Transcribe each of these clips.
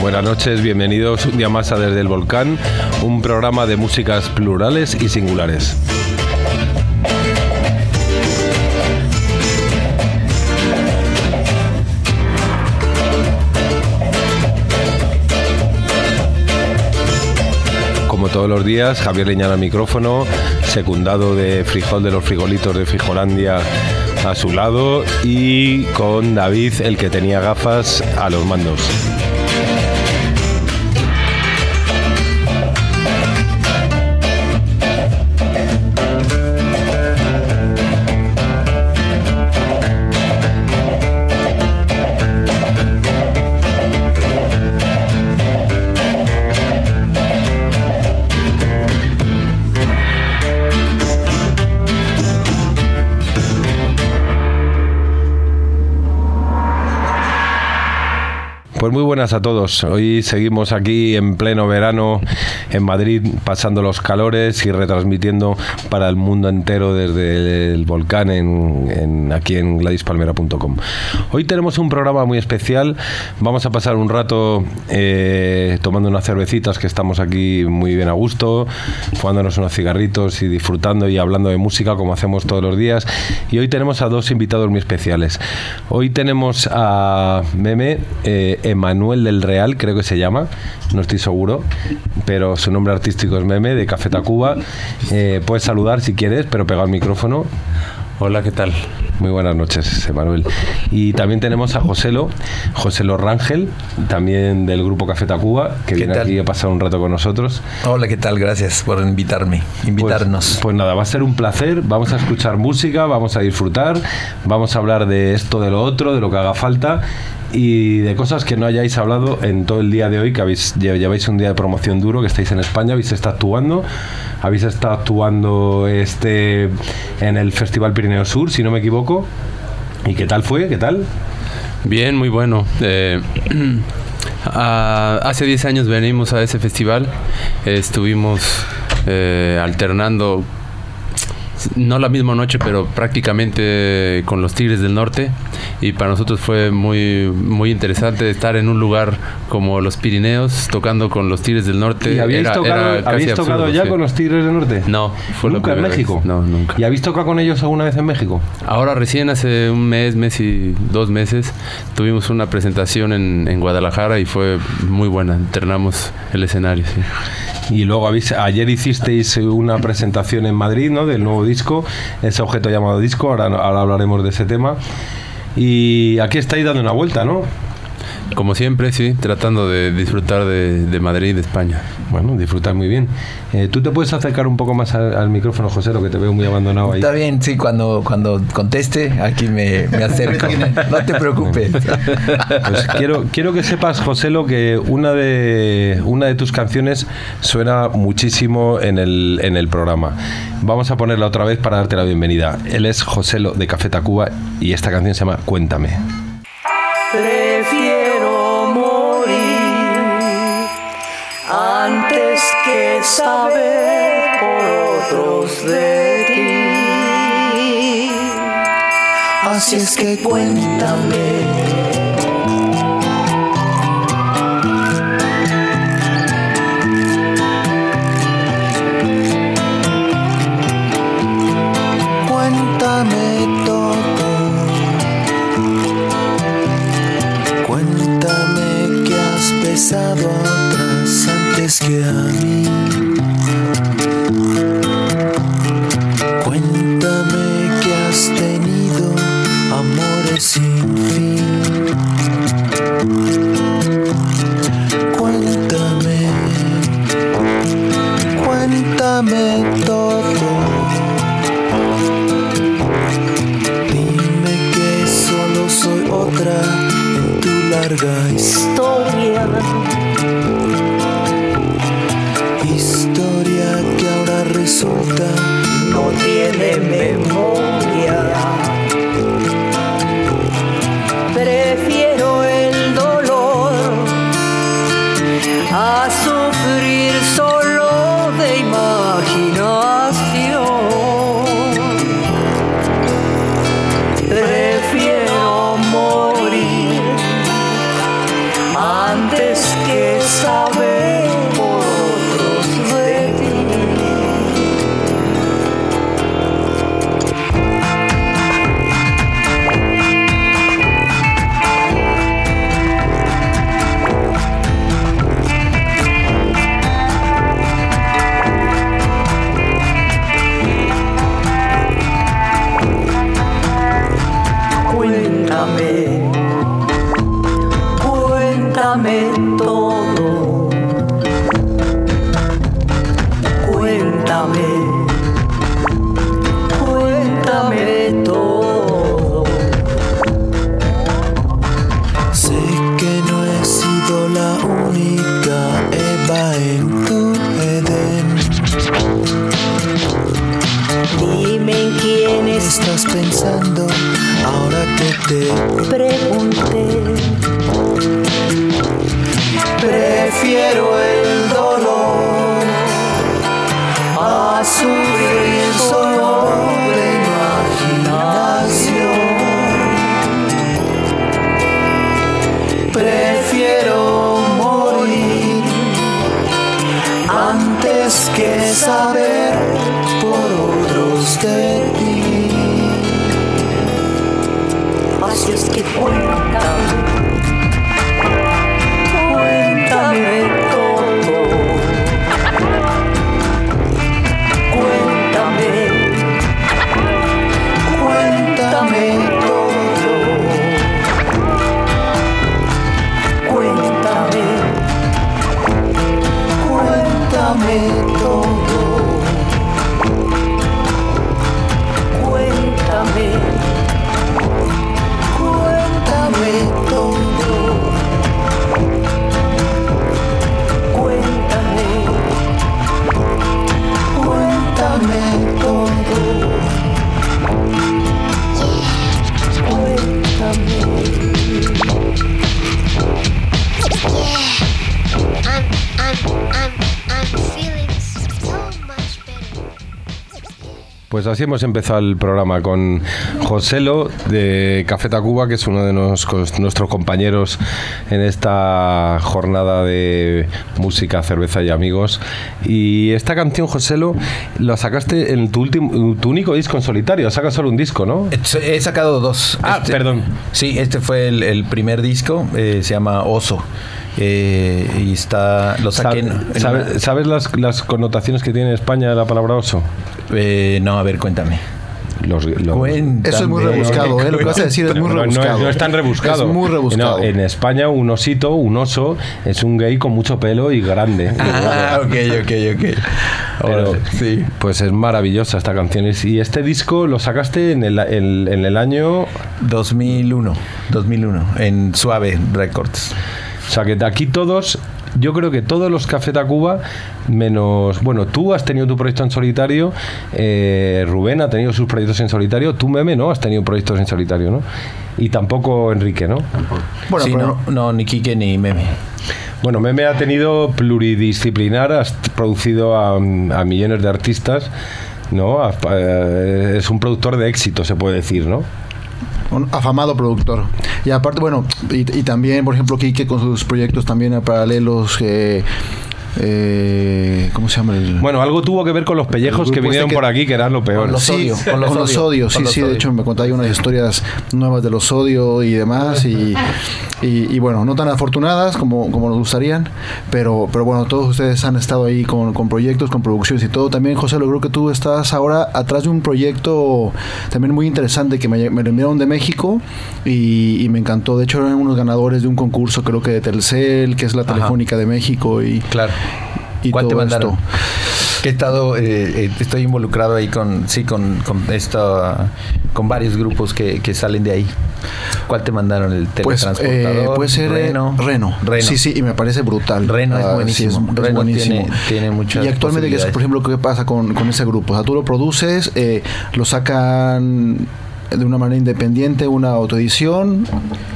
buenas noches, bienvenidos un día más a Desde el Volcán, un programa de músicas plurales y singulares. Como todos los días, Javier Leñana al micrófono, secundado de Frijol de los Frigolitos de Frijolandia a su lado y con David, el que tenía gafas, a los mandos. Pues muy buenas a todos. Hoy seguimos aquí en pleno verano en Madrid, pasando los calores y retransmitiendo para el mundo entero desde el volcán en, aquí en gladispalmera.com. Hoy tenemos un programa muy especial. Vamos a pasar un rato eh, tomando unas cervecitas que estamos aquí muy bien a gusto, fumándonos unos cigarritos y disfrutando y hablando de música como hacemos todos los días. Y hoy tenemos a dos invitados muy especiales. Hoy tenemos a Meme. Eh, Emanuel del Real, creo que se llama, no estoy seguro, pero su nombre artístico es Meme, de Café Tacuba. Eh, puedes saludar si quieres, pero pega el micrófono. Hola, ¿qué tal? Muy buenas noches, Emanuel. Y también tenemos a Joselo, Joselo Rangel, también del grupo Café Tacuba, que viene aquí a pasar un rato con nosotros. Hola, ¿qué tal? Gracias por invitarme, invitarnos. Pues, pues, nada, va a ser un placer. Vamos a escuchar música, vamos a disfrutar, vamos a hablar de esto, de lo otro, de lo que haga falta y de cosas que no hayáis hablado en todo el día de hoy, que habéis, lleváis un día de promoción duro, que estáis en España, habéis estado actuando, habéis estado actuando este en el Festival Pirineo Sur, si no me equivoco. ¿Y qué tal fue? ¿Qué tal? Bien, muy bueno. Eh, hace 10 años venimos a ese festival, estuvimos eh, alternando no la misma noche, pero prácticamente con los Tigres del Norte. Y para nosotros fue muy, muy interesante estar en un lugar como los Pirineos, tocando con los Tigres del Norte. ¿Y habéis tocado, ya con los Tigres del Norte? No, fue ¿Nunca en México? No, nunca. ¿Y habéis tocado con ellos alguna vez en México? Ahora recién, hace un mes, mes y dos meses, tuvimos una presentación en, en Guadalajara y fue muy buena. Entrenamos el escenario, sí. Y luego ayer hicisteis una presentación en Madrid, ¿no? Del nuevo disco, ese objeto llamado disco, ahora, ahora hablaremos de ese tema. Y aquí estáis dando una vuelta, ¿no? Como siempre, sí, tratando de disfrutar de, de Madrid y de España. Bueno, disfrutar muy bien. Eh, ¿Tú te puedes acercar un poco más al, al micrófono, José, lo que te veo muy abandonado ahí? Está bien, sí, cuando, cuando conteste, aquí me, me acerco. No te preocupes. Pues quiero, quiero que sepas, José, lo que una de, una de tus canciones suena muchísimo en el, en el programa. Vamos a ponerla otra vez para darte la bienvenida. Él es José de Café Tacuba y esta canción se llama Cuéntame. Que saber por otros de ti. Así es que cuéntame. Cuéntame Cuéntame, cuéntame así hemos empezado el programa con Joselo de Café Tacuba, que es uno de nos- nuestros compañeros en esta jornada de música, cerveza y amigos. Y esta canción, Joselo, la sacaste en tu, último, tu único disco en solitario. Sacas solo un disco, ¿no? He sacado dos. Ah, perdón. Sí, este fue el, el primer disco, eh, se llama Oso. Eh, y está. Lo saqué. en- en ¿Sabe- una- ¿Sabes las, las connotaciones que tiene en España la palabra oso? eh, no, a ver, cuéntame. los, los-. Eso es muy rebuscado, ¿eh? Lo que vas a decir es muy No, no, rebuscado. no es tan rebuscado. Es muy rebuscado. No, en España un osito, un oso, es un gay con mucho pelo y grande. Ah, ok, ok, ok. Pero, sí. Pues es maravillosa esta canción. Y este disco lo sacaste en el, el- en el año... 2001, 2001, en Suave Records. O sea que de aquí todos... Yo creo que todos los Café Tacuba, menos... Bueno, tú has tenido tu proyecto en solitario, eh, Rubén ha tenido sus proyectos en solitario, tú, Meme, ¿no? Has tenido proyectos en solitario, ¿no? Y tampoco Enrique, ¿no? Bueno, Sí, pero no, no, ni Quique ni Meme. Bueno, Meme ha tenido pluridisciplinar, has producido a, a millones de artistas, ¿no? Eh, Es un productor de éxito, se puede decir, ¿no? Un afamado productor. Y aparte, bueno, y, y también, por ejemplo, Quique con sus proyectos también a paralelos. eh, eh, ¿Cómo se llama? El, Bueno, algo tuvo que ver con los pellejos El que vinieron este que- por aquí, que eran lo peor. Con los Sí, Odio, con los, Odio, odios, sí, con los sí, de Odio. hecho me contáis unas historias nuevas de los odios y demás, y, y, y bueno, no tan afortunadas como, como nos gustarían, pero, pero bueno, todos ustedes han estado ahí con, con proyectos, con producciones y todo. También, José, lo creo que tú estás ahora atrás de un proyecto también muy interesante que me, me lo enviaron de México y, y me encantó. De hecho, eran unos ganadores de un concurso, creo que de Telcel, que es la Ajá. Telefónica de México, y, Claro. y ¿Cuál te todo mandaron? esto. Que he estado, eh, eh, estoy involucrado ahí con, sí, con, con esta, con varios grupos que, que salen de ahí. ¿Cuál te mandaron? El Pues teletransportador. eh, puede ser eh, Reno. Reno. Reno. Sí, sí, y me parece brutal. Reno es Ah, buenísimo. sí, es- es Reno buenísimo. tiene- tiene muchas Y actualmente, ¿qué es, posibilidades. por ejemplo, qué pasa con, con ese grupo? O sea, tú lo produces, eh, lo sacan de una manera independiente, una autoedición.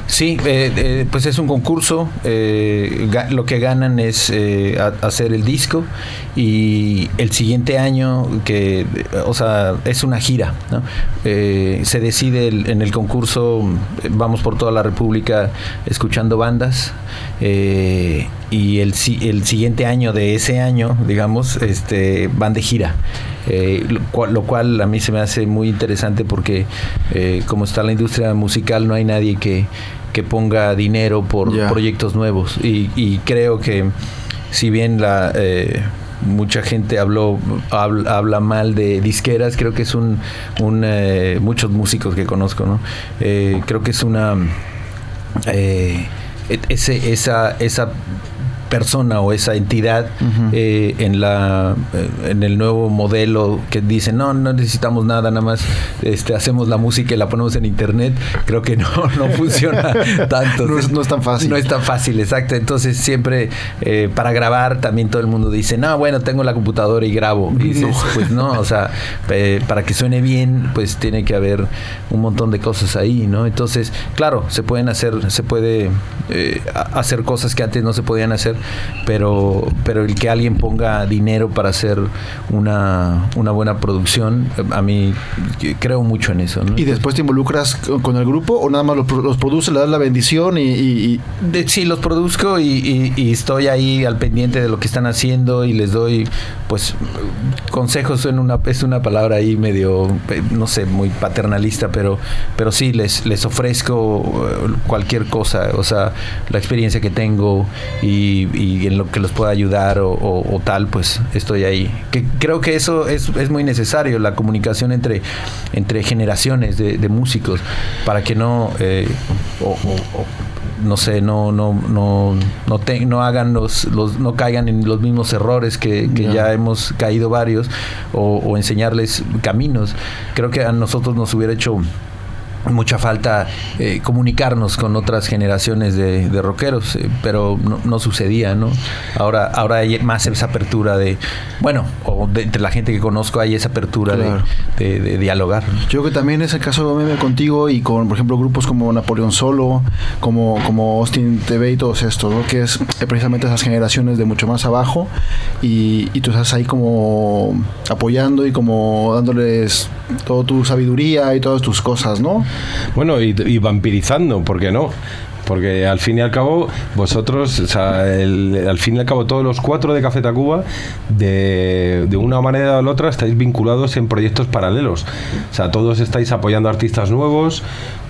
Sí, eh, eh, pues es un concurso. eh, lo que ganan es eh, hacer el disco y el siguiente año, que, o sea, es una gira. Eh, se decide el- en el concurso, vamos por toda la República escuchando bandas eh, y el, el siguiente año de ese año, digamos, este, van de gira. Eh, lo, cual, lo cual a mí se me hace muy interesante porque eh, como está la industria musical no hay nadie que, que ponga dinero por proyectos nuevos. Y, y creo que si bien la eh, mucha gente habló habla, habla mal de disqueras creo que es un, un eh, muchos músicos que conozco no Eh, creo que es una eh, e- ese, esa, esa persona o esa entidad eh, en la eh, en el nuevo modelo que dicen no no necesitamos nada nada más este hacemos la música y la ponemos en internet creo que no no funciona tanto. No es- no es tan fácil. no es tan fácil exacto. Entonces siempre eh, para grabar también todo el mundo dice no bueno tengo la computadora y grabo y dices pues no o sea eh, para que suene bien pues tiene que haber un montón de cosas ahí no entonces claro se pueden hacer se puede hacer cosas que antes no se podían hacer pero pero el que alguien ponga dinero para hacer una, una buena producción a mí creo mucho en eso ¿no? ¿Y después te involucras con, el grupo o nada más los, los produces, le das la bendición y... y- y- De- sí, los produzco y, y- y estoy ahí al pendiente de lo que están haciendo y les doy, pues, consejos. En una, es una palabra ahí medio, eh, no sé, muy paternalista, pero, pero sí, les, les ofrezco eh, cualquier cosa, o sea, la experiencia que tengo y, y en lo que los pueda ayudar o, o- o tal, pues estoy ahí. Que creo que eso es, es muy necesario, la comunicación entre, entre generaciones de, de músicos, para que no... eh, o- no sé, no, no, no, no, te- no hagan los, los, no caigan en los mismos errores que, que Ya. ya hemos caído varios, o, o enseñarles caminos. Creo que a nosotros nos hubiera hecho mucha falta eh, comunicarnos con otras generaciones de, de rockeros, eh, pero no, no sucedía, ¿no? Ahora, ahora hay más esa apertura de, bueno, o de, entre la gente que conozco hay esa apertura de- Claro. de, de dialogar. Yo creo que también es el caso de Meme contigo y con, por ejemplo, grupos como Napoleón Solo, como, como Austin TV y todos estos, ¿no? que es eh, precisamente esas generaciones de mucho más abajo y, y tú estás ahí como apoyando y como dándoles toda tu sabiduría y todas tus cosas, ¿no? Bueno, y, y vampirizando, ¿por qué no? Porque al fin y al cabo, vosotros, o sea, al fin y al cabo, todos los cuatro de Café Tacuba, de, de una manera o la otra, estáis vinculados en proyectos paralelos. O sea, todos estáis apoyando artistas nuevos.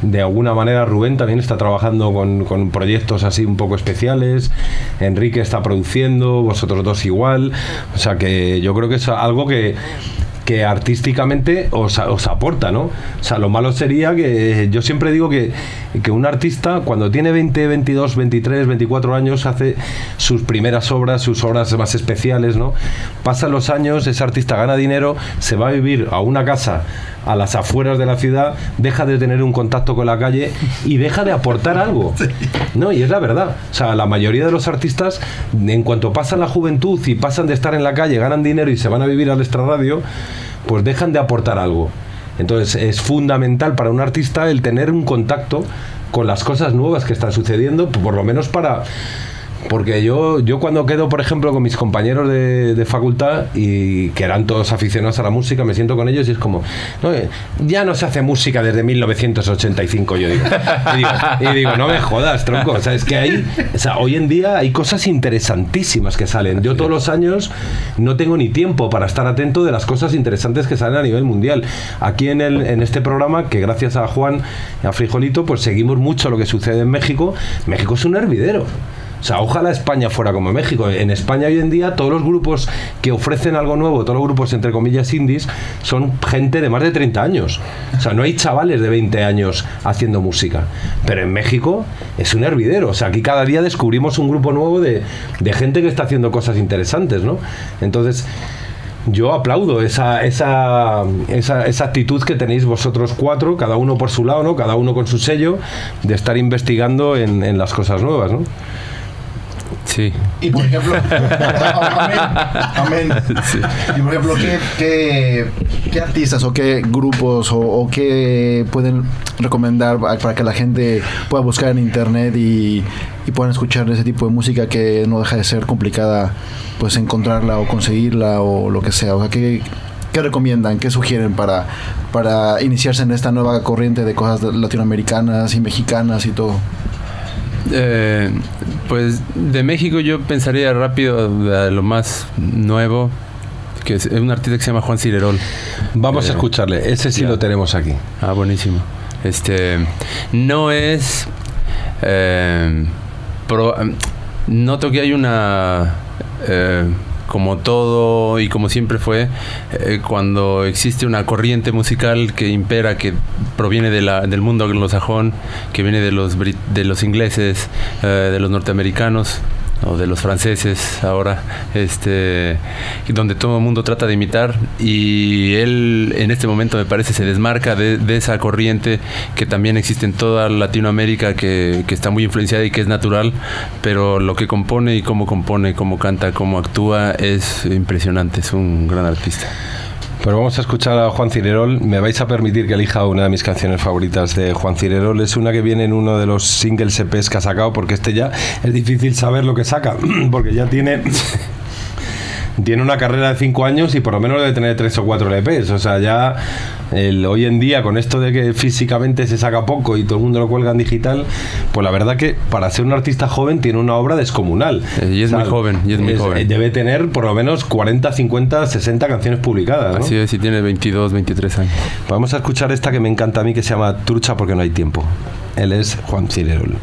De alguna manera, Rubén también está trabajando con, con proyectos así un poco especiales. Enrique está produciendo, vosotros dos igual. O sea, que yo creo que es algo que que artísticamente os, os aporta, ¿no? O sea, lo malo sería que yo siempre digo que, que un artista cuando tiene 20, 22, 23, 24 años hace sus primeras obras, sus obras más especiales, ¿no? Pasan los años, ese artista gana dinero, se va a vivir a una casa a las afueras de la ciudad, deja de tener un contacto con la calle y deja de aportar algo. No, y es la verdad. O sea, la mayoría de los artistas, en cuanto pasan la juventud y pasan de estar en la calle, ganan dinero y se van a vivir al extrarradio, pues dejan de aportar algo. Entonces es fundamental para un artista el tener un contacto con las cosas nuevas que están sucediendo, por lo menos para porque yo, yo cuando quedo, por ejemplo, con mis compañeros de, de facultad y que eran todos aficionados a la música, me siento con ellos y es como, no, eh, ya no se hace música desde 1985, yo digo. Y digo, y digo, no me jodas, tronco. O sea, es que hay, o sea, hoy en día hay cosas interesantísimas que salen. Yo todos los años no tengo ni tiempo para estar atento de las cosas interesantes que salen a nivel mundial. Aquí en, el, en este programa, que gracias a Juan y a Frijolito, pues seguimos mucho lo que sucede en México. México es un hervidero. O sea, ojalá España fuera como México. En España hoy en día todos los grupos que ofrecen algo nuevo, todos los grupos entre comillas indies, son gente de más de 30 años. O sea, no hay chavales de 20 años haciendo música. Pero en México es un hervidero. O sea, aquí cada día descubrimos un grupo nuevo de, de gente que está haciendo cosas interesantes, ¿no? Entonces... Yo aplaudo esa, esa, esa, esa actitud que tenéis vosotros cuatro, cada uno por su lado, ¿no? Cada uno con su sello, de estar investigando en, en las cosas nuevas, ¿no? Sí. Y por ejemplo, amén, amén. Y por ejemplo, ¿qué, qué, qué artistas o qué grupos o, o qué pueden recomendar pa- para que la gente pueda buscar en internet y, y puedan escuchar ese tipo de música que no deja de ser complicada pues encontrarla o conseguirla o lo que sea? O sea, ¿qué, qué recomiendan? ¿Qué sugieren para, para iniciarse en esta nueva corriente de cosas latinoamericanas y mexicanas y todo? Eh, pues de México yo pensaría rápido a lo más nuevo, que es un artista que se llama Juan Cirerol. Vamos a Eh, escucharle. Ese sí ya. lo tenemos aquí. Ah, buenísimo. Este no es eh, pro- noto que hay una eh, como todo y como siempre fue eh, cuando existe una corriente musical que impera que proviene de la, del mundo anglosajón que viene de los de los ingleses eh, de los norteamericanos o de los franceses ahora, este, donde todo el mundo trata de imitar y él en este momento me parece se desmarca de, esa corriente que también existe en toda Latinoamérica que, que está muy influenciada y que es natural, pero lo que compone y cómo compone, cómo canta, cómo actúa es impresionante, es un gran artista. Pues vamos a escuchar a Juan Cirerol. Me vais a permitir que elija una de mis canciones favoritas de Juan Cirerol. Es una que viene en uno de los singles EPs que ha sacado, porque este ya es difícil saber lo que saca, porque ya tiene. Tiene una carrera de cinco años y por lo menos debe tener tres o cuatro LPs. O sea, ya el, hoy en día, con esto de que físicamente se saca poco y todo el mundo lo cuelga en digital, pues la verdad que para ser un artista joven tiene una obra descomunal. Eh, y es muy joven, y es muy joven. Debe tener por lo menos 40, 50, 60 canciones publicadas. ¿no? Así es, y tiene 22, 23 años. Vamos a escuchar esta que me encanta a mí, que se llama Trucha porque no hay tiempo. Él es Juan Cirerol.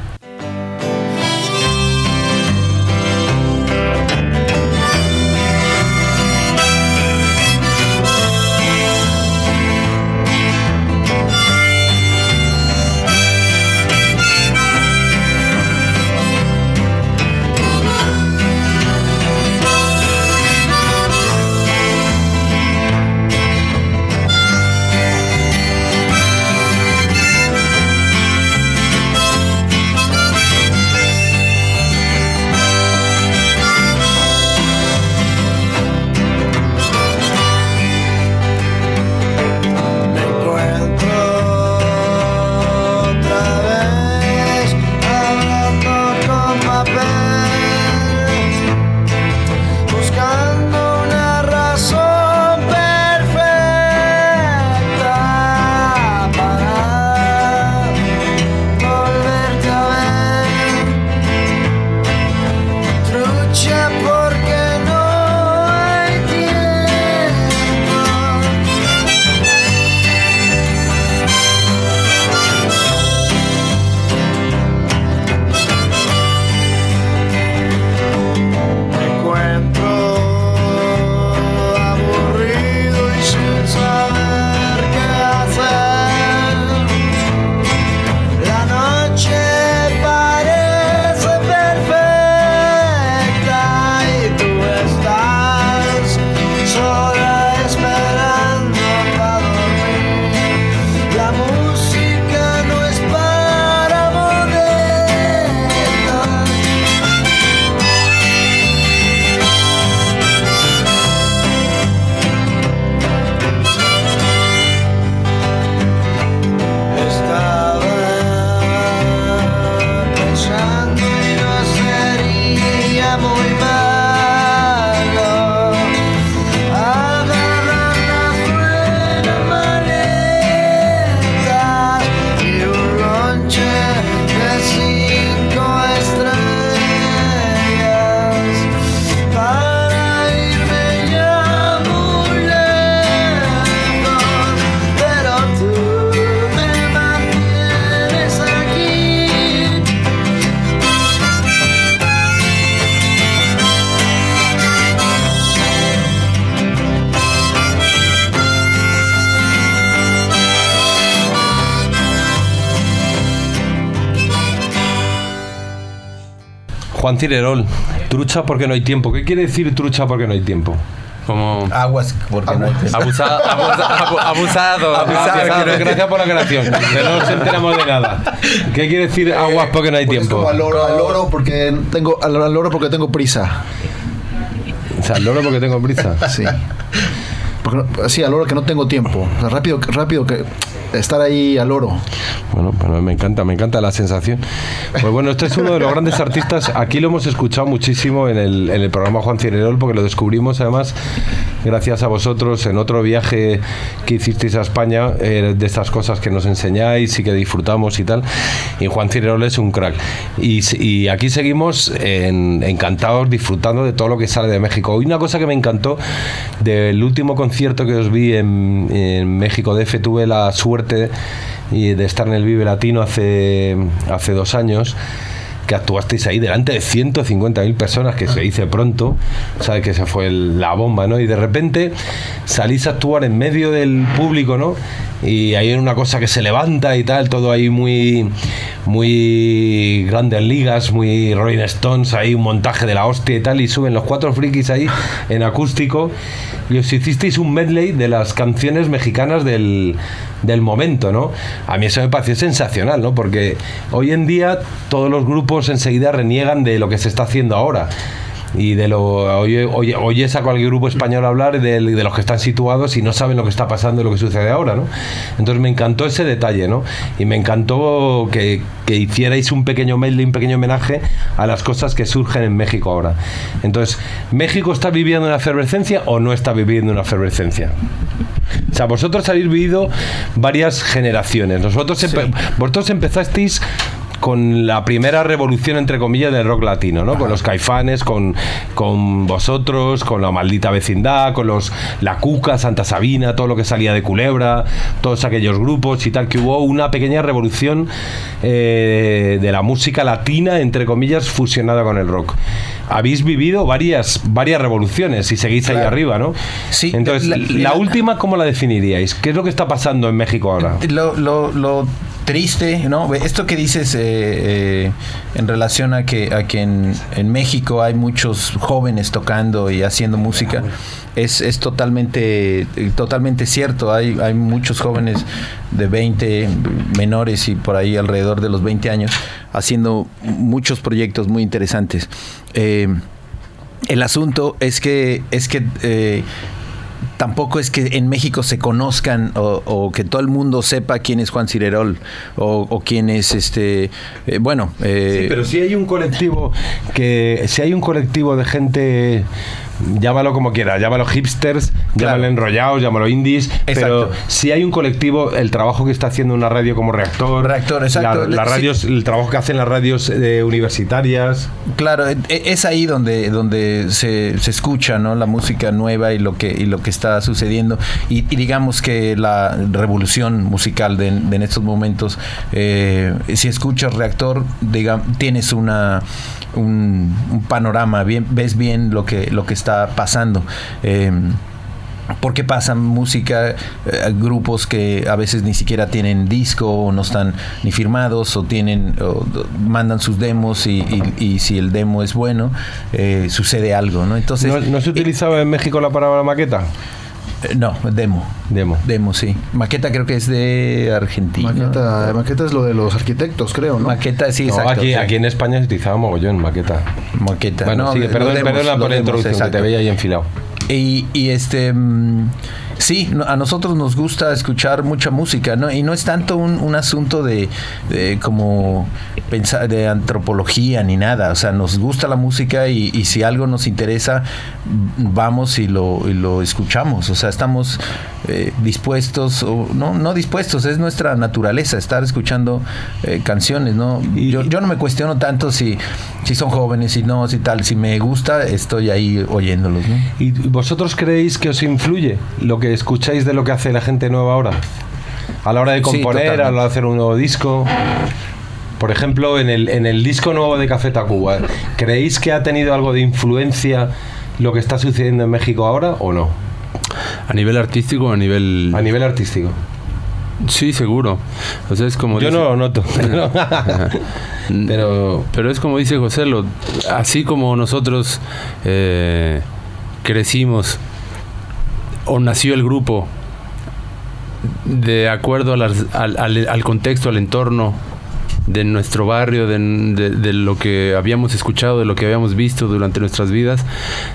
Juan Cirerol, trucha porque no hay tiempo. ¿Qué quiere decir trucha porque no hay tiempo? Como Aguas, porque no hay abusado, abusa- abu- abusado, Gracias, abusado. gracias por la aclaración. Que no nos enteramos de nada. ¿Qué quiere decir aguas porque no hay Pues tiempo? como al loro, al loro porque tengo al, al loro porque tengo prisa. O sea, loro porque tengo prisa. Sí. Porque sí, al loro que no tengo tiempo. O sea, rápido, rápido que estar ahí al loro. Bueno, bueno, me encanta, me encanta la sensación. Pues bueno, este es uno de los grandes artistas. Aquí lo hemos escuchado muchísimo en el, en el programa Juan Cirerol, porque lo descubrimos además gracias a vosotros en otro viaje que hicisteis a España, eh, de estas cosas que nos enseñáis y que disfrutamos y tal. Y Juan Cirerol es un crack. Y, y aquí seguimos en- encantados, disfrutando de todo lo que sale de México. Y una cosa que me encantó del último concierto que os vi en, en México DF, tuve la suerte de estar en el Vive Latino hace, hace dos años que actuasteis ahí delante de 150.000 personas, que se dice pronto, sabe que se fue la bomba, ¿no? Y de repente salís a actuar en medio del público, ¿no? Y hay una cosa que se levanta y tal, todo ahí muy, muy grandes ligas, muy Rolling Stones, ahí un montaje de la hostia y tal, y suben los cuatro frikis ahí en acústico, y os hicisteis un medley de las canciones mexicanas del, del momento, ¿no? A mí eso me pareció sensacional, ¿no? Porque hoy en día todos los grupos enseguida reniegan de lo que se está haciendo ahora. Y de lo oye, oye- oyes a cualquier grupo español hablar de, de los que están situados y no saben lo que está pasando y lo que sucede ahora, ¿no? Entonces me encantó ese detalle, ¿no? Y me encantó que, que hicierais un pequeño medley, un pequeño homenaje a las cosas que surgen en México ahora. Entonces, ¿México está viviendo una efervescencia o no está viviendo una efervescencia? O sea, vosotros habéis vivido varias generaciones. Nosotros empe- vosotros empezasteis con la primera revolución, entre comillas, del rock latino, ¿no? Con los caifanes, con, con vosotros, con la maldita vecindad, con los La Cuca, Santa Sabina, todo lo que salía de Culebra, todos aquellos grupos y tal, que hubo una pequeña revolución eh, de la música latina, entre comillas, fusionada con el rock. Habéis vivido varias, varias revoluciones y seguís ahí Claro. arriba, ¿no? Sí, Entonces, la- la, la- última, ¿cómo la definiríais? ¿Qué es lo que está pasando en México ahora? Lo, lo, lo triste, ¿no? Esto que dices eh, eh, en relación a que, a que en, en México hay muchos jóvenes tocando y haciendo música, es, es totalmente, totalmente cierto. Hay, hay muchos jóvenes de 20, menores y por ahí alrededor de los 20 años, haciendo muchos proyectos muy interesantes. Eh, el asunto es que, es que eh, tampoco es que en México se conozcan o, que todo el mundo sepa quién es Juan Cirerol o, quién es este eh, bueno eh, Sí, pero si hay un colectivo que si hay un colectivo de gente llámalo como quiera, llámalo hipsters, Claro. llámalo enrollados, llámalo indies, pero Exacto. si hay un colectivo, el trabajo que está haciendo una radio como Reactor, Reactor, exacto. la- Sí. radios, el trabajo que hacen las radios eh, universitarias, claro e- e- es ahí donde donde se, se escucha no la música nueva y lo que y lo que está sucediendo y, y digamos que la revolución musical de, de en estos momentos eh, si escuchas reactor diga, tienes una un, un panorama bien ves bien lo que lo que está pasando Eh, porque pasan música, eh, grupos que a veces ni siquiera tienen disco o no están ni firmados o tienen o mandan sus demos y, y- y si el demo es bueno eh, sucede algo, ¿no? Entonces ¿no, no se utilizaba en México la palabra maqueta? Eh, no demo, Demo. demo sí. Maqueta creo que es de Argentina. Maqueta, maqueta es lo de los arquitectos, creo, ¿no? Maqueta sí, No, exacto. aquí, sí. aquí en España se utilizaba mogollón maqueta. Maqueta. Bueno, No, sigue, perdón, demos, perdona por la demos, introducción, que te veía ahí enfilado. Y, y este mm, sí, a nosotros nos gusta escuchar mucha música, ¿no? Y no es tanto un, un asunto de, de como pensar de antropología ni nada. O sea, nos gusta la música y, y si algo nos interesa, vamos y lo, y lo escuchamos. O sea, estamos eh, dispuestos, o no, no dispuestos, es nuestra naturaleza estar escuchando eh, canciones, ¿no? Yo, yo no me cuestiono tanto si, si son jóvenes, si no, si tal. Si me gusta, estoy ahí oyéndolos, ¿no? ¿Y vosotros creéis que os influye lo que escucháis de lo que hace la gente nueva ahora? A la hora de Sí, componer, a la hora de hacer un nuevo disco. Por ejemplo, en el, en el disco nuevo de Café Tacuba, ¿creéis que ha tenido algo de influencia lo que está sucediendo en México ahora o no? A nivel artístico o a nivel... A nivel artístico. Sí, seguro. O sea, es como... Yo dice- no lo noto. Pero Pero es como dice José, lo, así como nosotros eh, crecimos o nació el grupo de acuerdo al, al- al contexto, al entorno de nuestro barrio, de, de- de lo que habíamos escuchado, de lo que habíamos visto durante nuestras vidas,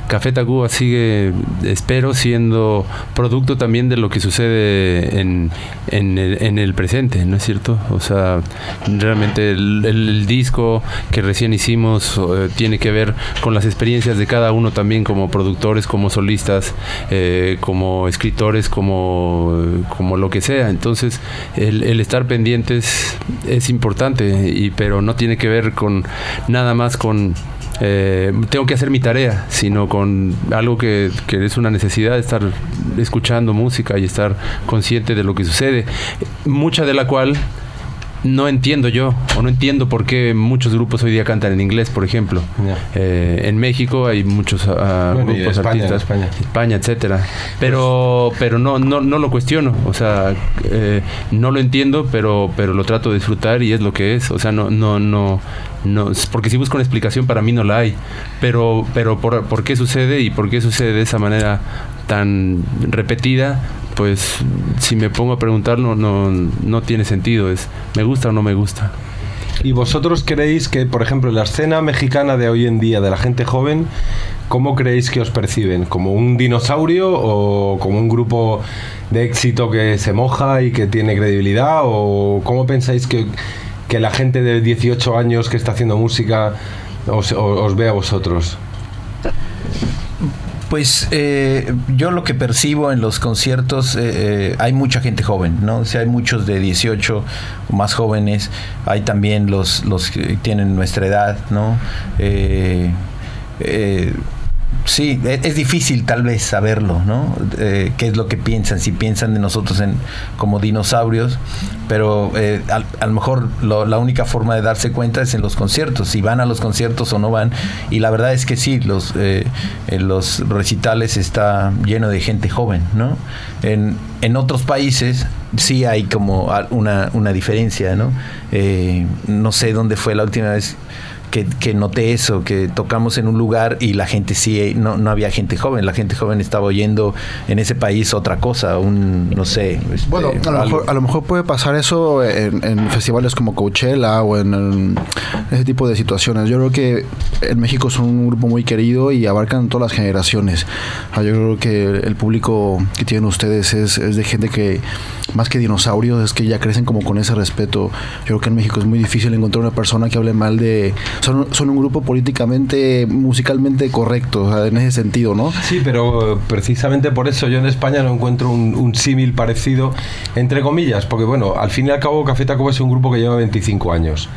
Café Tacuba sigue, espero, siendo producto también de lo que sucede en, en el, en el presente, ¿no es cierto? O sea, realmente el, el- disco que recién hicimos eh, tiene que ver con las experiencias de cada uno también como productores, como solistas, eh, como escritores, como, como lo que sea. Entonces, el estar pendientes es importante, y, pero no tiene que ver con nada más con eh, tengo que hacer mi tarea, sino con algo que, que es una necesidad estar escuchando música y estar consciente de lo que sucede, mucha de la cual no entiendo yo, o no entiendo por qué muchos grupos hoy día cantan en inglés, por ejemplo. Eh, en México hay muchos Bueno, y grupos España, artistas, España. España, etcétera. Pero, pero no, no, no lo cuestiono, o sea, eh, no lo entiendo, pero, pero lo trato de disfrutar y es lo que es. O sea, no, no, no, no, porque si busco una explicación para mí no la hay. Pero, pero por, por qué sucede y por qué sucede de esa manera tan repetida, pues si me pongo a preguntar no, no, no tiene sentido. Es me gusta o no me gusta. ¿Y vosotros creéis que, por ejemplo, la escena mexicana de hoy en día, de la gente joven, cómo creéis que os perciben? ¿Como un dinosaurio o como un grupo de éxito que se moja y que tiene credibilidad? ¿O cómo pensáis que, que la gente de 18 años que está haciendo música os, os ve a vosotros? Pues eh, yo lo que percibo en los conciertos, eh, eh, hay mucha gente joven, ¿no? O hay muchos de 18 o más jóvenes, hay también los, los que tienen nuestra edad, ¿no? Eh, eh, sí, e- es difícil tal vez saberlo, ¿no? Eh, ¿Qué es lo que piensan? Si piensan de nosotros en, como dinosaurios, pero eh, al- a lo mejor la única forma de darse cuenta es en los conciertos, si van a los conciertos o no van. Y la verdad es que sí, los, eh, en los recitales está lleno de gente joven, ¿no? En, en otros países sí hay como una, una diferencia, ¿no? Eh, no sé dónde fue la última vez que, que noté eso, que tocamos en un lugar y la gente sí, no, no había gente joven, la gente joven estaba oyendo en ese país otra cosa, un, no sé. este, Bueno, a lo, mejor, a lo mejor puede pasar eso en, en festivales como Coachella o en, en ese tipo de situaciones. Yo creo que en México son un grupo muy querido y abarcan todas las generaciones. Ah, Yo creo que el público que tienen ustedes es, es de gente que, más que dinosaurios, es que ya crecen como con ese respeto. Yo creo que en México es muy difícil encontrar una persona que hable mal de... Son, son un grupo políticamente, musicalmente correcto, en ese sentido, ¿no? Sí, pero precisamente por eso yo en España no encuentro un, un símil parecido, entre comillas, porque bueno, al fin y al cabo Café Tacuba es un grupo que lleva 25 años.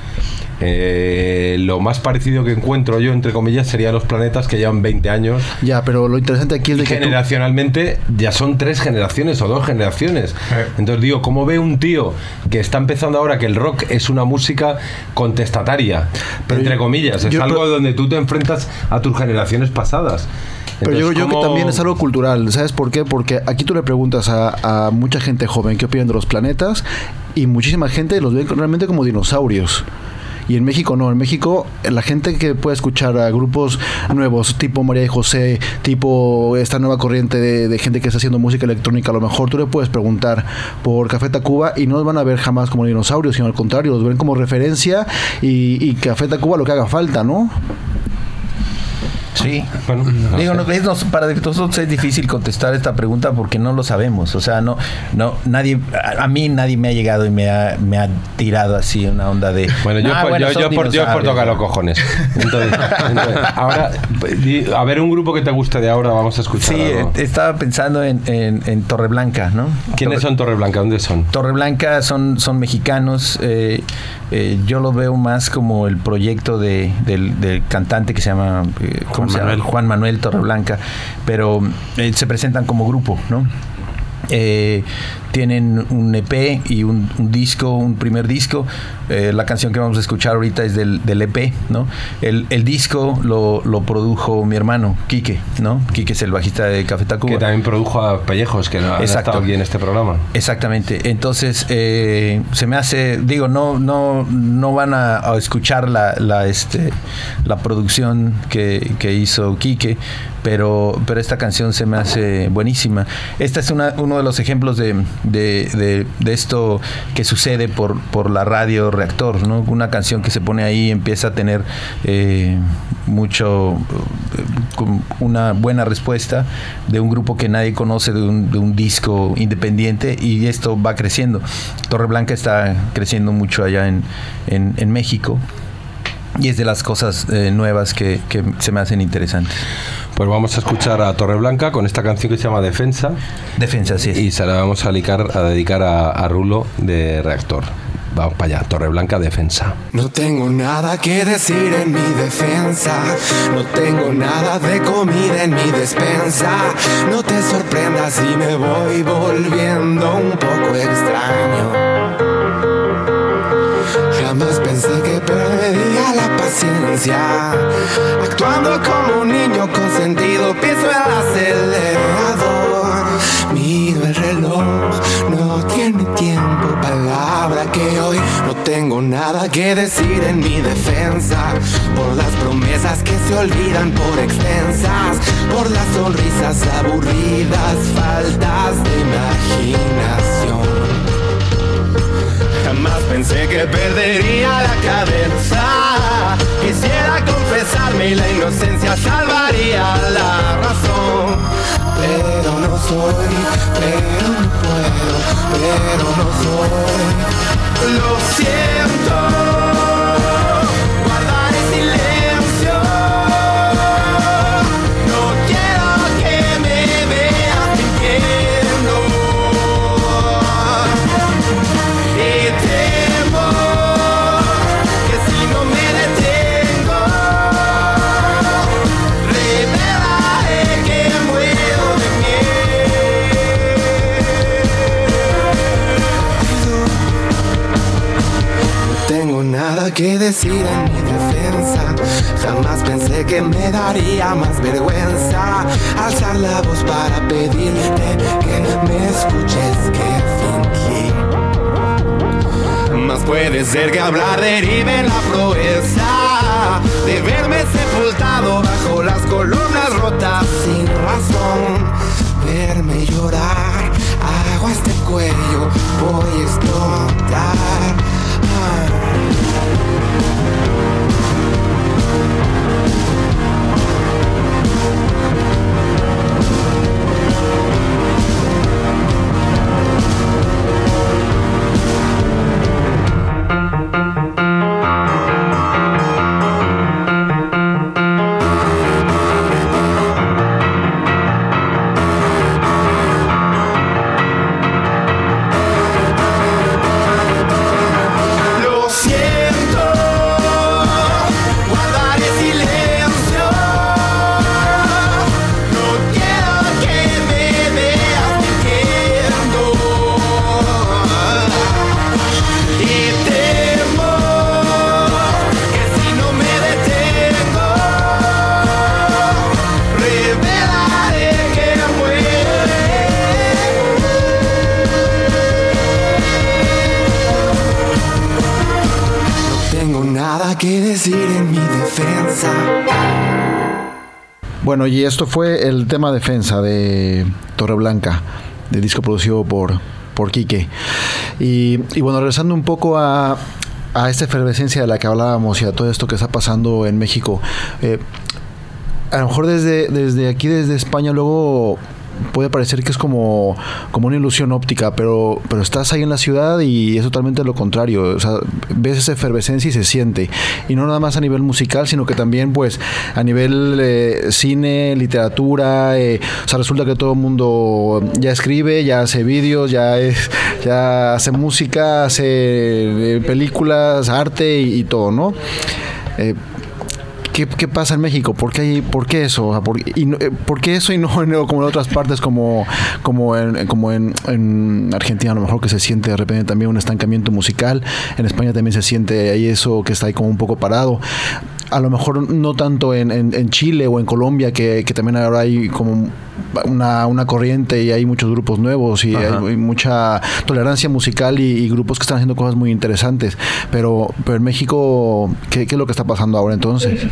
Eh, lo más parecido que encuentro yo, entre comillas, serían los planetas que llevan 20 años. Ya, pero lo interesante aquí es de que... tú- generacionalmente ya son tres generaciones o dos generaciones. Entonces digo, ¿cómo ve un tío que está empezando ahora que el rock es una música contestataria? Pero entre yo- comillas, es yo- algo pero- donde tú te enfrentas a tus generaciones pasadas. Pero yo, Entonces, yo creo ¿cómo- que también es algo cultural, ¿sabes por qué? Porque aquí tú le preguntas a, a mucha gente joven qué opinan de los planetas y muchísima gente los ve realmente como dinosaurios. Y en México no, en México eh, la gente que puede escuchar a grupos nuevos, tipo María y José, tipo esta nueva corriente de, de gente que está haciendo música electrónica, a lo mejor tú le puedes preguntar por Café Tacuba y no los van a ver jamás como dinosaurios, sino al contrario, los ven como referencia y, y Café Tacuba lo que haga falta, ¿no? Sí. Bueno, no Digo, no, es nos- para nosotros es difícil contestar esta pregunta porque no lo sabemos. O sea, no, no, nadie, a, a mí nadie me ha llegado y me ha, me ha tirado así una onda de. Bueno, yo, "Ah, por, bueno, yo, yo por, yo por dinosaurios". tocar los cojones. Entonces, entonces, ahora, a ver un grupo que te guste de ahora, vamos a escuchar. Sí, algo. eh, estaba pensando en, en, en Torreblanca, ¿no? ¿Quiénes son Torreblanca? ¿Dónde son? Torreblanca son, son mexicanos. eh, eh, yo lo veo más como el proyecto de, del, del cantante que se llama, eh, ¿cómo Juan se llama? Juan Manuel Torreblanca, pero eh, se presentan como grupo, ¿no? Eh, tienen un EP y un, un disco, un primer disco. Eh, la canción que vamos a escuchar ahorita es del, del EP, ¿no? El, el disco lo, lo produjo mi hermano, Quique, ¿no? Quique es el bajista de Café Tacuba. Que también produjo a Pellejos, que no han estado aquí en este programa. Exactamente. Entonces, eh, se me hace, digo, no, no, no van a, a escuchar la, la, este, la producción que, que hizo Quique, pero, pero esta canción se me hace buenísima. Esta es una- uno de los ejemplos de, de, de- de esto que sucede por, por la radio reactor, ¿no? Una canción que se pone ahí empieza a tener eh, mucho, una buena respuesta de un grupo que nadie conoce, de un, de un disco independiente y esto va creciendo. Torre Blanca está creciendo mucho allá en, en, en México y es de las cosas eh, nuevas que, que se me hacen interesantes. Pues vamos a escuchar a Torreblanca con esta canción que se llama Defensa Defensa, es. y se la vamos a dedicar a, dedicar a, a Rulo de Reactor. Vamos para allá, Torreblanca Defensa. No tengo nada que decir en mi defensa. No tengo nada de comida en mi despensa. No te sorprendas si me voy volviendo un poco extraño. Jamás pensé que Actuando como un niño consentido, pienso el acelerador. Miro el reloj, no tiene tiempo, palabra que hoy no tengo nada que decir en mi defensa. Por las promesas que se olvidan por extensas, por las sonrisas aburridas, faltas de imaginación. Jamás pensé que perdería la cabeza. Quisiera confesarme y la inocencia salvaría la razón. Pero no soy, pero no puedo, pero no soy. Lo siento. Que decir en mi defensa. Jamás pensé que me daría más vergüenza alzar la voz para pedirte que me escuches que fingí. Más puede ser que hablar derive la proeza y esto fue el tema defensa de Torreblanca, de disco producido por, por Quique. Y, bueno, regresando un poco a, a esta efervescencia de la que hablábamos y a todo esto que está pasando en México, eh, a lo mejor desde, desde aquí, desde España, luego puede parecer que es como, como una ilusión óptica, pero, pero estás ahí en la ciudad y es totalmente lo contrario. O sea, ves esa efervescencia y se siente. Y no nada más a nivel musical, sino que también pues a nivel eh, cine, literatura. eh, o sea, resulta que todo el mundo ya escribe, ya hace vídeos, ya, es, ya hace música, hace eh, películas, arte y, todo, ¿no? ¿Qué, pasa en México? ¿Por qué, hay- por qué eso? O sea, ¿por, y no- eh, ¿por qué eso y no, en- como en otras partes como, como, en, como en Argentina a lo mejor que se siente de repente también un estancamiento musical? En España también se siente ahí eso que está ahí como un poco parado. A lo mejor no tanto en, en- en Chile o en Colombia, que, que también ahora hay como una, una corriente y hay muchos grupos nuevos y hay, Ajá. hay mucha tolerancia musical y, y grupos que están haciendo cosas muy interesantes. Pero, pero en México, ¿qué, qué es lo que está pasando ahora entonces?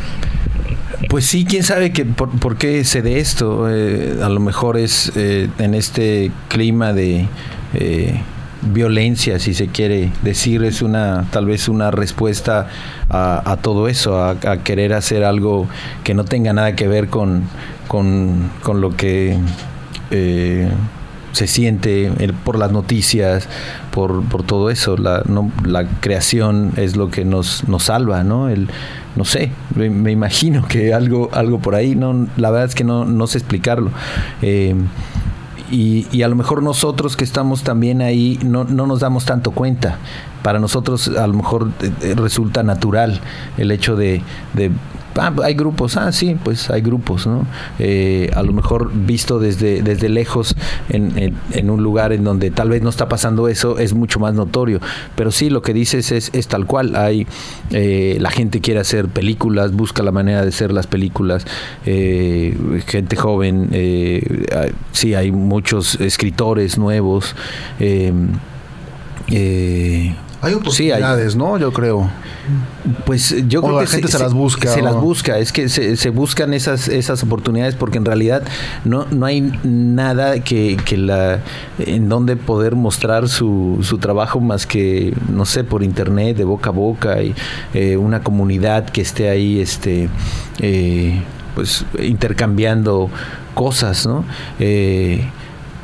Pues sí, quién sabe que por, por qué se de esto. Eh, a lo mejor es eh, en este clima de eh, violencia, si se quiere decir, es una tal vez una respuesta a, a todo eso, a, querer hacer algo que no tenga nada que ver con, con, con lo que eh, se siente por las noticias, por, por todo eso. La, no, la creación es lo que nos, nos salva, ¿no? El, no sé, me, me imagino que algo, algo por ahí, no, la verdad es que no, no sé explicarlo. Eh, y, y a lo mejor nosotros que estamos también ahí no, no nos damos tanto cuenta. Para nosotros a lo mejor eh, eh, resulta natural el hecho de, de, ah, hay grupos, ah, sí, pues hay grupos, ¿no? Eh, a lo mejor visto desde, desde lejos en, en- un lugar en donde tal vez no está pasando eso, es mucho más notorio. Pero sí, lo que dices es, es tal cual. Hay, eh, la gente quiere hacer películas, busca la manera de hacer las películas. eh, gente joven, eh, sí, hay muchos escritores nuevos. eh, Hay Sí, hay- oportunidades, ¿no? Yo creo. pues yo O creo la que gente se las busca, Se ¿o? las busca, es que se, se buscan esas, esas oportunidades porque en realidad no, no hay nada que, que la en donde poder mostrar su, su trabajo más que, no sé, por internet, de boca a boca, y eh, una comunidad que esté ahí, este, eh, pues intercambiando cosas, ¿no? Eh,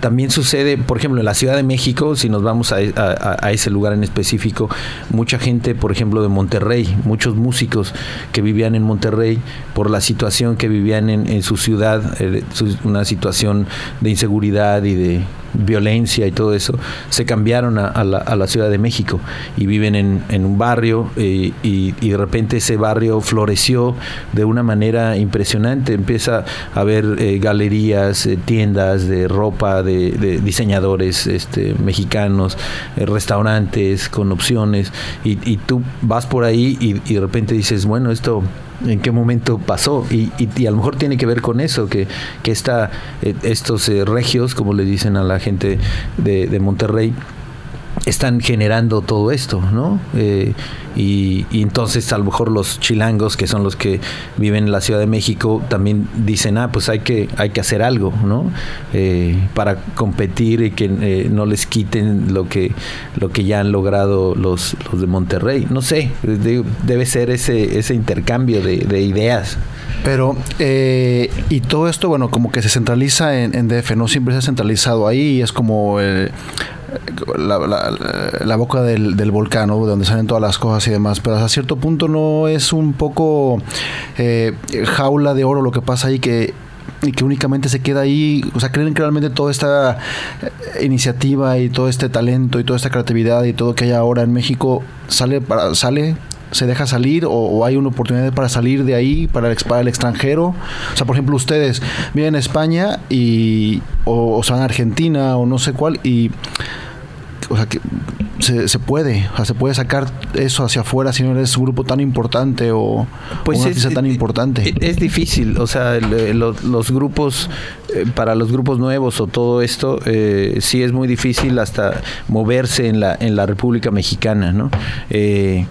también sucede, por ejemplo, en la Ciudad de México, si nos vamos a, a- ese lugar en específico, mucha gente, por ejemplo, de Monterrey, muchos músicos que vivían en Monterrey por la situación que vivían en, en su ciudad, eh, una situación de inseguridad y de violencia y todo eso, se cambiaron a, la, a la Ciudad de México y viven en, un barrio eh, y, de repente ese barrio floreció de una manera impresionante. Empieza a haber eh, galerías, eh, tiendas de ropa de, diseñadores este, mexicanos, restaurantes con opciones y, tú vas por ahí y de repente dices, bueno, esto en qué momento pasó y, y- y a lo mejor tiene que ver con eso que, que esta, eh, estos eh, regios como le dicen a la gente de, de Monterrey están generando todo esto, ¿no? Eh, y, entonces a lo mejor los chilangos, que son los que viven en la Ciudad de México, también dicen, ah, pues hay que, hay que hacer algo, ¿no? Eh, para competir y que eh, no les quiten lo que, lo que ya han logrado los, los de Monterrey. No sé, de- debe ser ese, ese intercambio de, de ideas. Pero, eh, y todo esto, bueno, como que se centraliza en, en DF, no siempre se ha centralizado ahí, y es como eh, la, la- boca del, del volcán, ¿no? De donde salen todas las cosas y demás, pero hasta cierto punto no es un poco eh, jaula de oro lo que pasa ahí que y que únicamente se queda ahí, o sea, creen que realmente toda esta eh, iniciativa y todo este talento y toda esta creatividad y todo que hay ahora en México sale para sale se deja salir o, o hay una oportunidad para salir de ahí para el, para el extranjero o sea por ejemplo ustedes viven en España y o, o sea en Argentina o no sé cuál y o sea que se, se puede o sea se puede sacar eso hacia afuera si no eres un grupo tan importante o Pues un es- tan importante eh, Es difícil, o sea, el- los, los grupos, eh, para los grupos nuevos o todo esto, eh, sí es muy difícil hasta moverse en la, en la República Mexicana, ¿no? Eh,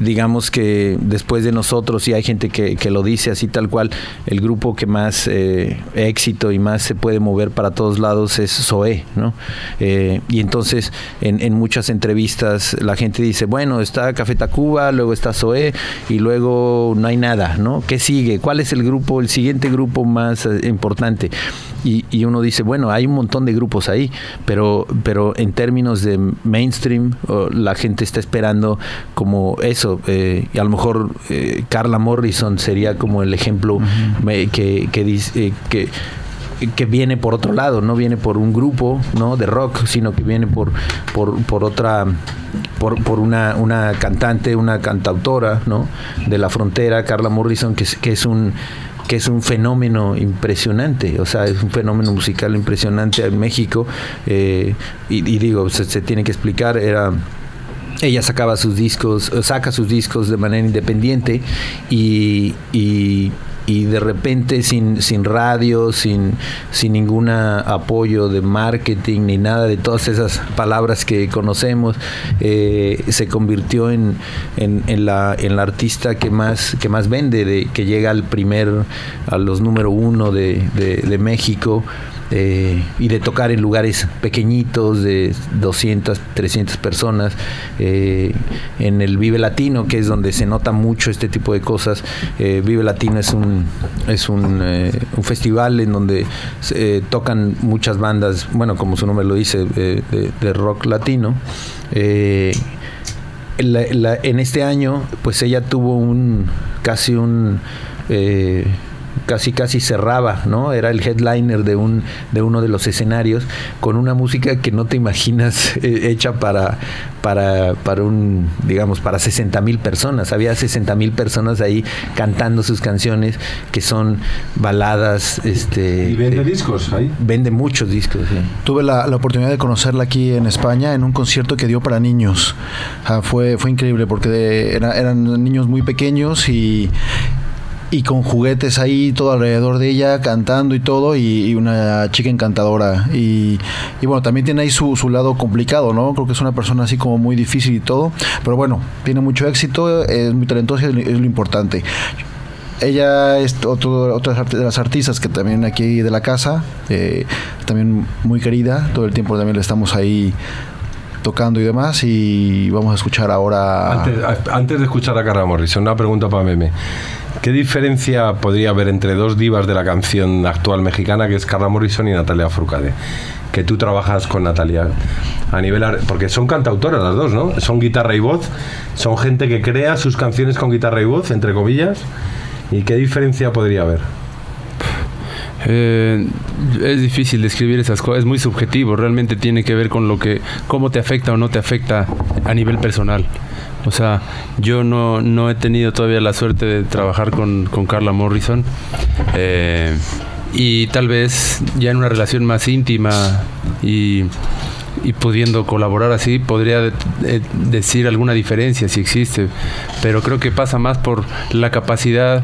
digamos que después de nosotros, y hay gente que, que lo dice así tal cual, el grupo que más eh, éxito y más se puede mover para todos lados es Zoé, ¿no? Eh, y entonces en, en muchas entrevistas la gente dice, bueno, está Café Tacuba, luego está Zoé y luego no hay nada, ¿no? ¿Qué sigue? ¿Cuál es el grupo, el siguiente grupo más eh, importante? Y, y uno dice, bueno, hay un montón de grupos ahí, pero, pero en términos de mainstream, la gente está esperando como eso. Eh, y a lo mejor eh, Carla Morrison sería como el ejemplo que, que dice eh, que que viene por otro lado, no viene por un grupo no de rock, sino que viene por, por, por otra por, por una, una cantante, una cantautora, ¿no? De la frontera, Carla Morrison, que es, que es un que es un fenómeno impresionante, o sea, es un fenómeno musical impresionante en México, eh, y, y digo, se, se tiene que explicar, era ella sacaba sus discos, eh, saca sus discos de manera independiente y, y- de repente sin, sin radio, sin, sin ningún apoyo de marketing ni nada de todas esas palabras que conocemos, eh, se convirtió en, en, en la, en la artista que más, que más vende, de, que llega al primer, a los número uno de, de- de México eh, y de tocar en lugares pequeñitos de 200, 300 personas, eh, en el Vive Latino, que es donde se nota mucho este tipo de cosas. Eh, Vive Latino es un, es un, eh, festival en donde tocan muchas bandas, bueno, como su nombre lo dice, de, rock latino. La- la- en este año, pues ella tuvo un casi un casi casi cerraba, ¿no? Era el headliner de un de uno de los escenarios con una música que no te imaginas eh, hecha para para para un digamos para 60 mil personas. Había 60 mil personas ahí cantando sus canciones que son baladas, este. ¿Y vende eh, discos ahí? Vende muchos discos. sí. Tuve la, la oportunidad de conocerla aquí en España en un concierto que dio para niños. Ah, fue, fue increíble porque de- era- eran niños muy pequeños y, y con juguetes ahí todo alrededor de ella, cantando y todo, y, una chica encantadora. Y, y bueno, también tiene ahí su, su lado complicado, ¿no? Creo que es una persona así como muy difícil y todo, pero bueno, tiene mucho éxito, es muy talentosa y es lo importante. Ella es otro, otra de las artistas que también aquí de la casa, eh, también muy querida, todo el tiempo también le estamos ahí tocando y demás y vamos a escuchar ahora... Antes, antes de escuchar a Carla Morrison, una pregunta para Meme. ¿Qué diferencia podría haber entre dos divas de la canción actual mexicana, que es Carla Morrison y Natalia Furcade? Que tú trabajas con Natalia a nivel... Porque son cantautoras las dos, ¿no? Son guitarra y voz. Son gente que crea sus canciones con guitarra y voz, entre comillas. ¿Y qué diferencia podría haber? Eh, es difícil describir esas cosas, es muy subjetivo, realmente tiene que ver con lo que, cómo te afecta o no te afecta a nivel personal. O sea, yo no, no he tenido todavía la suerte de trabajar con, con Carla Morrison. eh, y tal vez ya en una relación más íntima y, y pudiendo colaborar así, podría de- de- decir alguna diferencia si existe. Pero creo que pasa más por la capacidad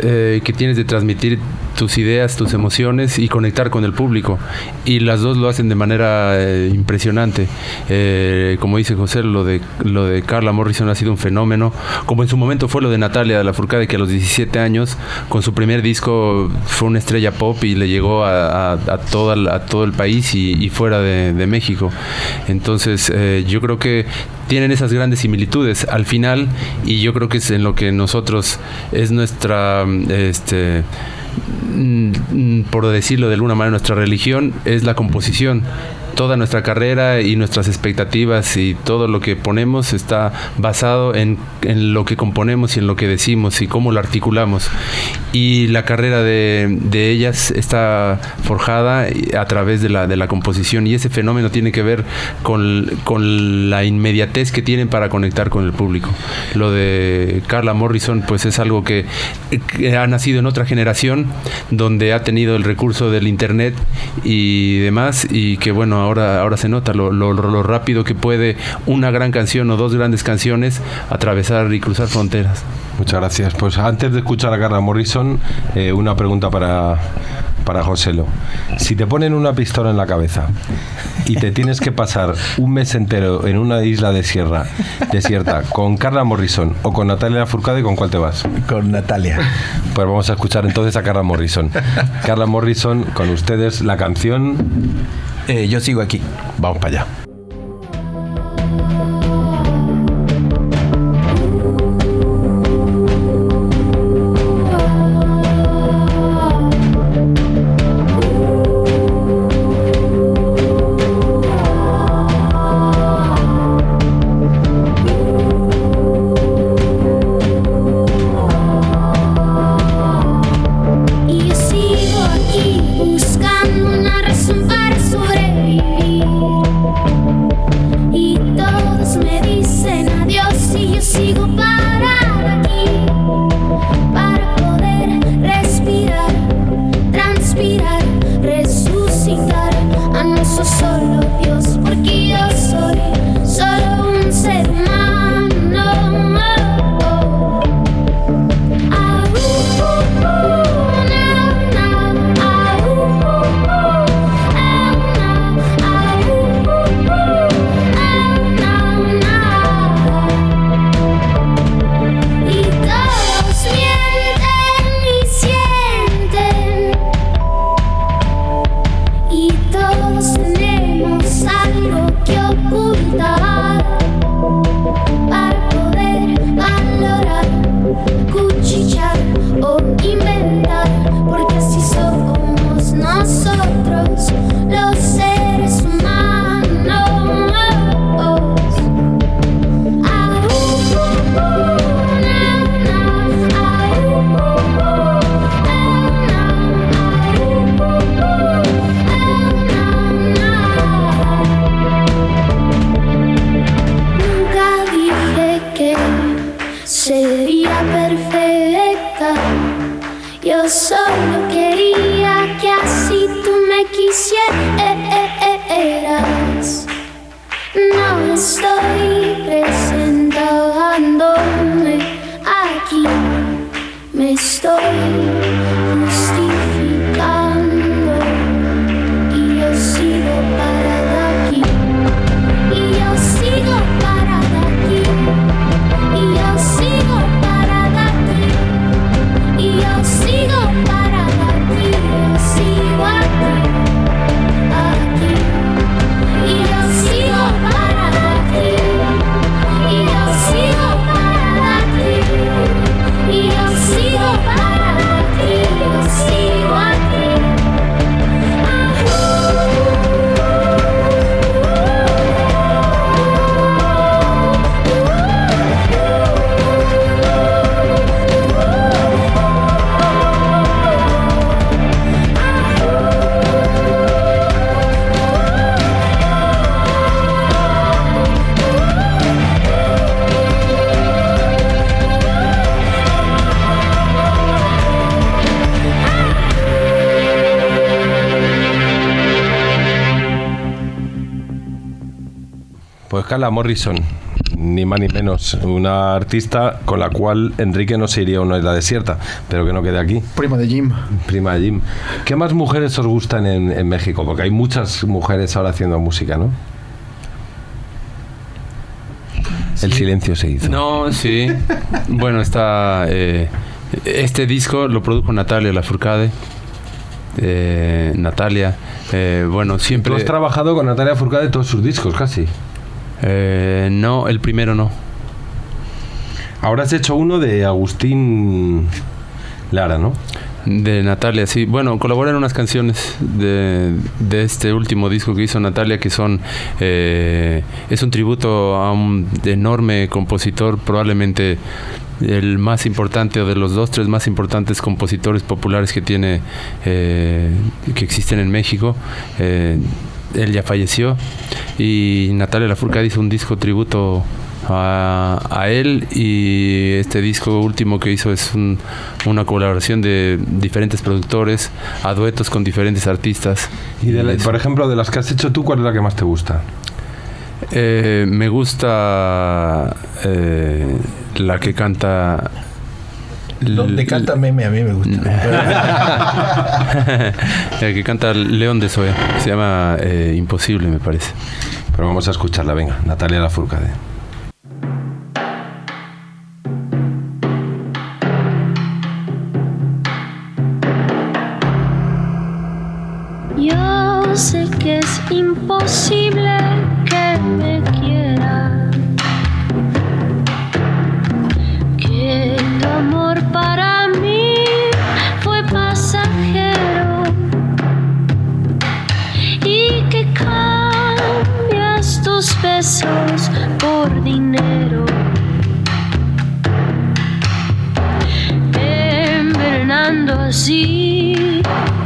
eh, que tienes de transmitir tus ideas, tus emociones y conectar con el público. Y las dos lo hacen de manera eh, impresionante. Eh, como dice José, lo de, lo de Carla Morrison ha sido un fenómeno. Como en su momento fue lo de Natalia de la Furcade, que a los 17 años, con su primer disco, fue una estrella pop y le llegó a, a- toda a todo el país y, fuera de, de México. Entonces, yo creo que tienen esas grandes similitudes al final y yo creo que es en lo que nosotros es nuestra este mm, mm, por decirlo de alguna manera nuestra religión es la composición toda nuestra carrera y nuestras expectativas y todo lo que ponemos está basado en, en lo que componemos y en lo que decimos y cómo lo articulamos. Y la carrera de, de ellas está forjada a través de la, de la composición y ese fenómeno tiene que ver con, con la inmediatez que tienen para conectar con el público. Lo de Carla Morrison pues es algo que, que ha nacido en otra generación donde ha tenido el recurso del internet y demás y que bueno ahora ahora se nota lo, lo- lo rápido que puede una gran canción o dos grandes canciones atravesar y cruzar fronteras. Muchas gracias. Pues antes de escuchar a Carla Morrison, eh, una pregunta para, para Joselo. Si te ponen una pistola en la cabeza y te tienes que pasar un mes entero en una isla de sierra, desierta con Carla Morrison o con Natalia Furcade, ¿con cuál te vas? Con Natalia. Pues vamos a escuchar entonces a Carla Morrison. Carla Morrison, con ustedes la canción Eh, yo sigo aquí. Vamos para allá. Carla Morrison, ni más ni menos, una artista con la cual Enrique no se iría a una isla desierta, pero que no quede aquí. Prima de Jim. Prima de Jim. ¿Qué más mujeres os gustan en, en México? Porque hay muchas mujeres ahora haciendo música, ¿no? El silencio se hizo. No, sí. bueno, está. eh, este disco lo produjo Natalia Lafourcade. Eh, Natalia, eh, bueno, Tú siempre. has trabajado con Natalia Furcade todos sus discos, casi. Eh, no, el primero no. Ahora has hecho uno de Agustín Lara, ¿no? De Natalia, sí. Bueno, colaboré en unas canciones de, de este último disco que hizo Natalia, que son. eh, es un tributo a un enorme compositor, probablemente el más importante o de los dos, tres más importantes compositores populares que tiene. eh, que existen en México. Eh, él ya falleció y Natalia Lafourcade hizo un disco tributo a, a él y este disco último que hizo es un- una colaboración de diferentes productores a duetos con diferentes artistas. Y de la- por ejemplo, de las que has hecho tú, ¿cuál es la que más te gusta? eh, me gusta eh, la que canta... Donde canta meme a mí me gusta. la que canta León de Soya. Se llama eh, Imposible, me parece. Pero vamos a escucharla, venga, Natalia Lafourcade. Así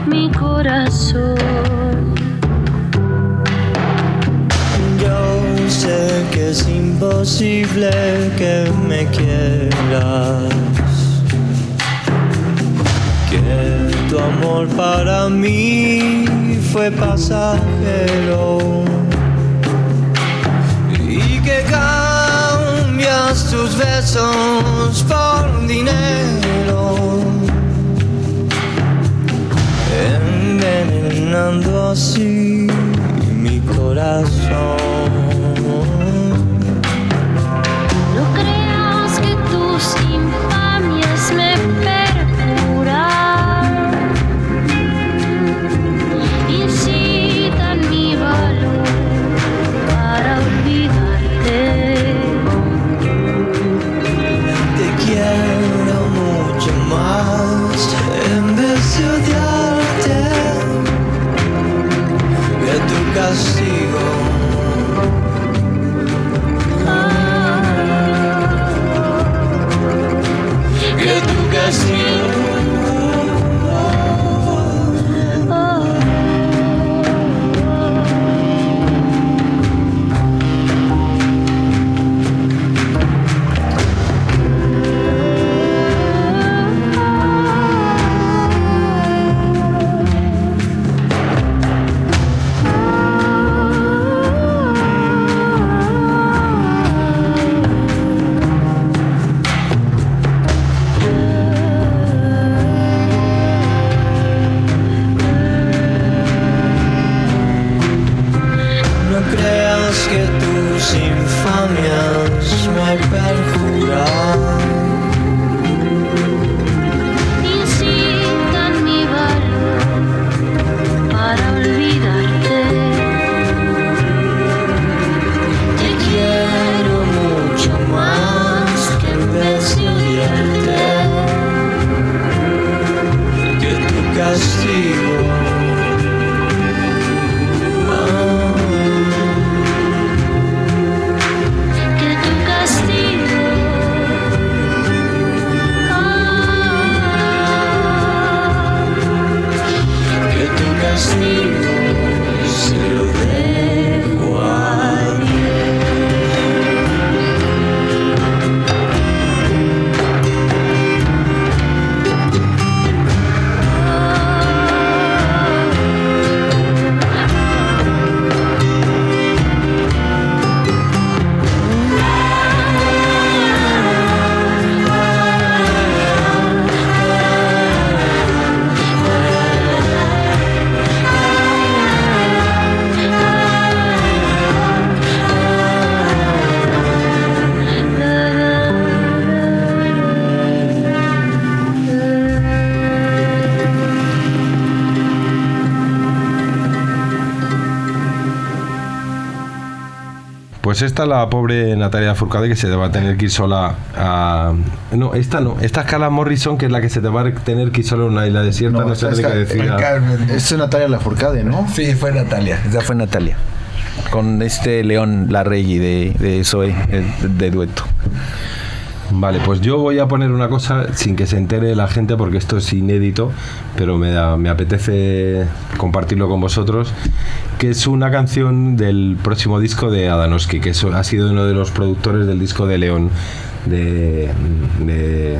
mi corazón. Yo sé que es imposible que me quieras. Que tu amor para mí fue pasajero y que cambias tus besos por dinero, envenenando así mi corazón. better Pues esta es la pobre Natalia Furcade que se te va a tener que ir sola a... No, esta no. Esta es Carla Morrison, que es la que se te va a tener que ir sola a una isla desierta. No, sé esa ni es qué decir. Carmen. Es Natalia Lafourcade, ¿no? Sí, fue Natalia. Esa fue Natalia. Con este León Larregui de, de Zoe, de dueto. Vale, pues yo voy a poner una cosa sin que se entere la gente porque esto es inédito, pero me, da- me apetece compartirlo con vosotros, que es una canción del próximo disco de Adanowski, que eso ha sido uno de los productores del disco de León, de, de,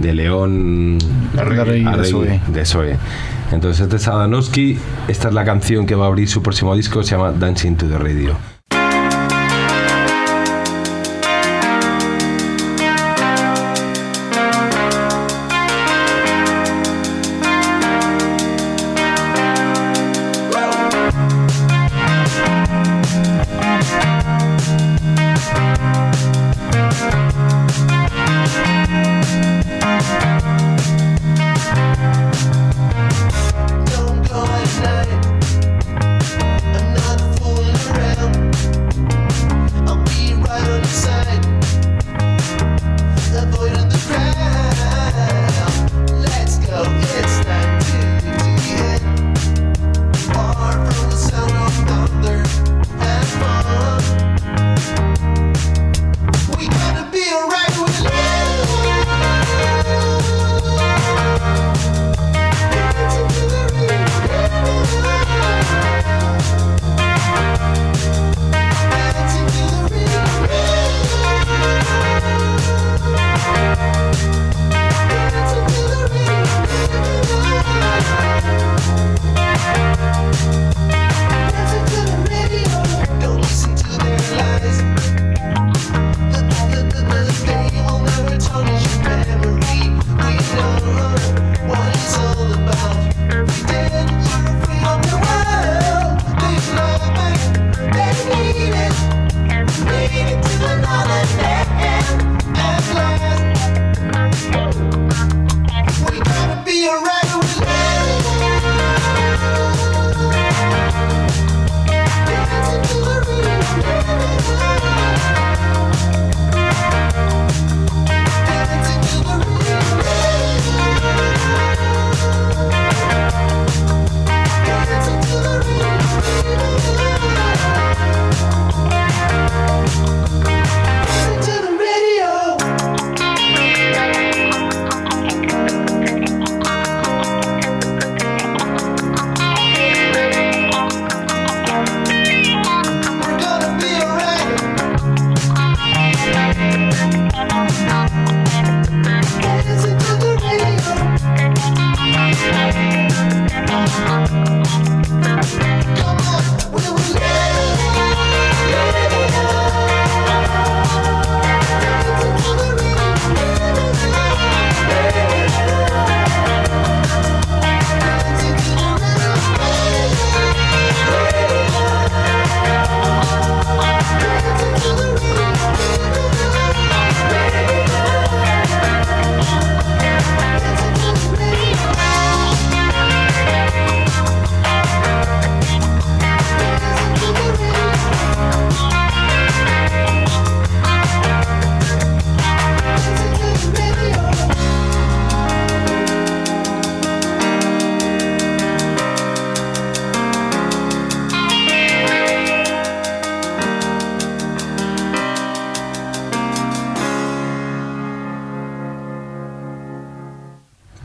de León Arregui Arregui, de Zoe. Entonces este es Adanowski, esta es la canción que va a abrir su próximo disco, se llama Dancing to the Radio.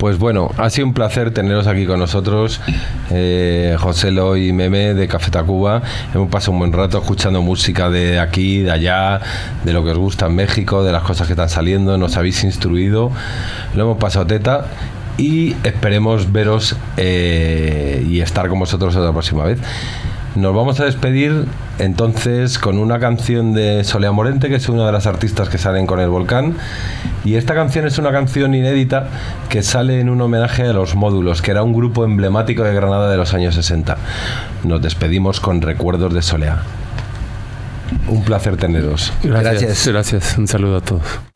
Pues bueno, ha sido un placer teneros aquí con nosotros, eh, José Lo y Meme de Café Tacuba. Hemos pasado un buen rato escuchando música de aquí, de allá, de lo que os gusta en México, de las cosas que están saliendo, nos habéis instruido, lo hemos pasado teta y esperemos veros eh, y estar con vosotros otra próxima vez. Nos vamos a despedir entonces con una canción de Solea Morente, que es una de las artistas que salen con el volcán. Y esta canción es una canción inédita que sale en un homenaje a los módulos, que era un grupo emblemático de Granada de los años 60. Nos despedimos con recuerdos de Solea. Un placer teneros. Gracias. Gracias. Gracias. Un saludo a todos.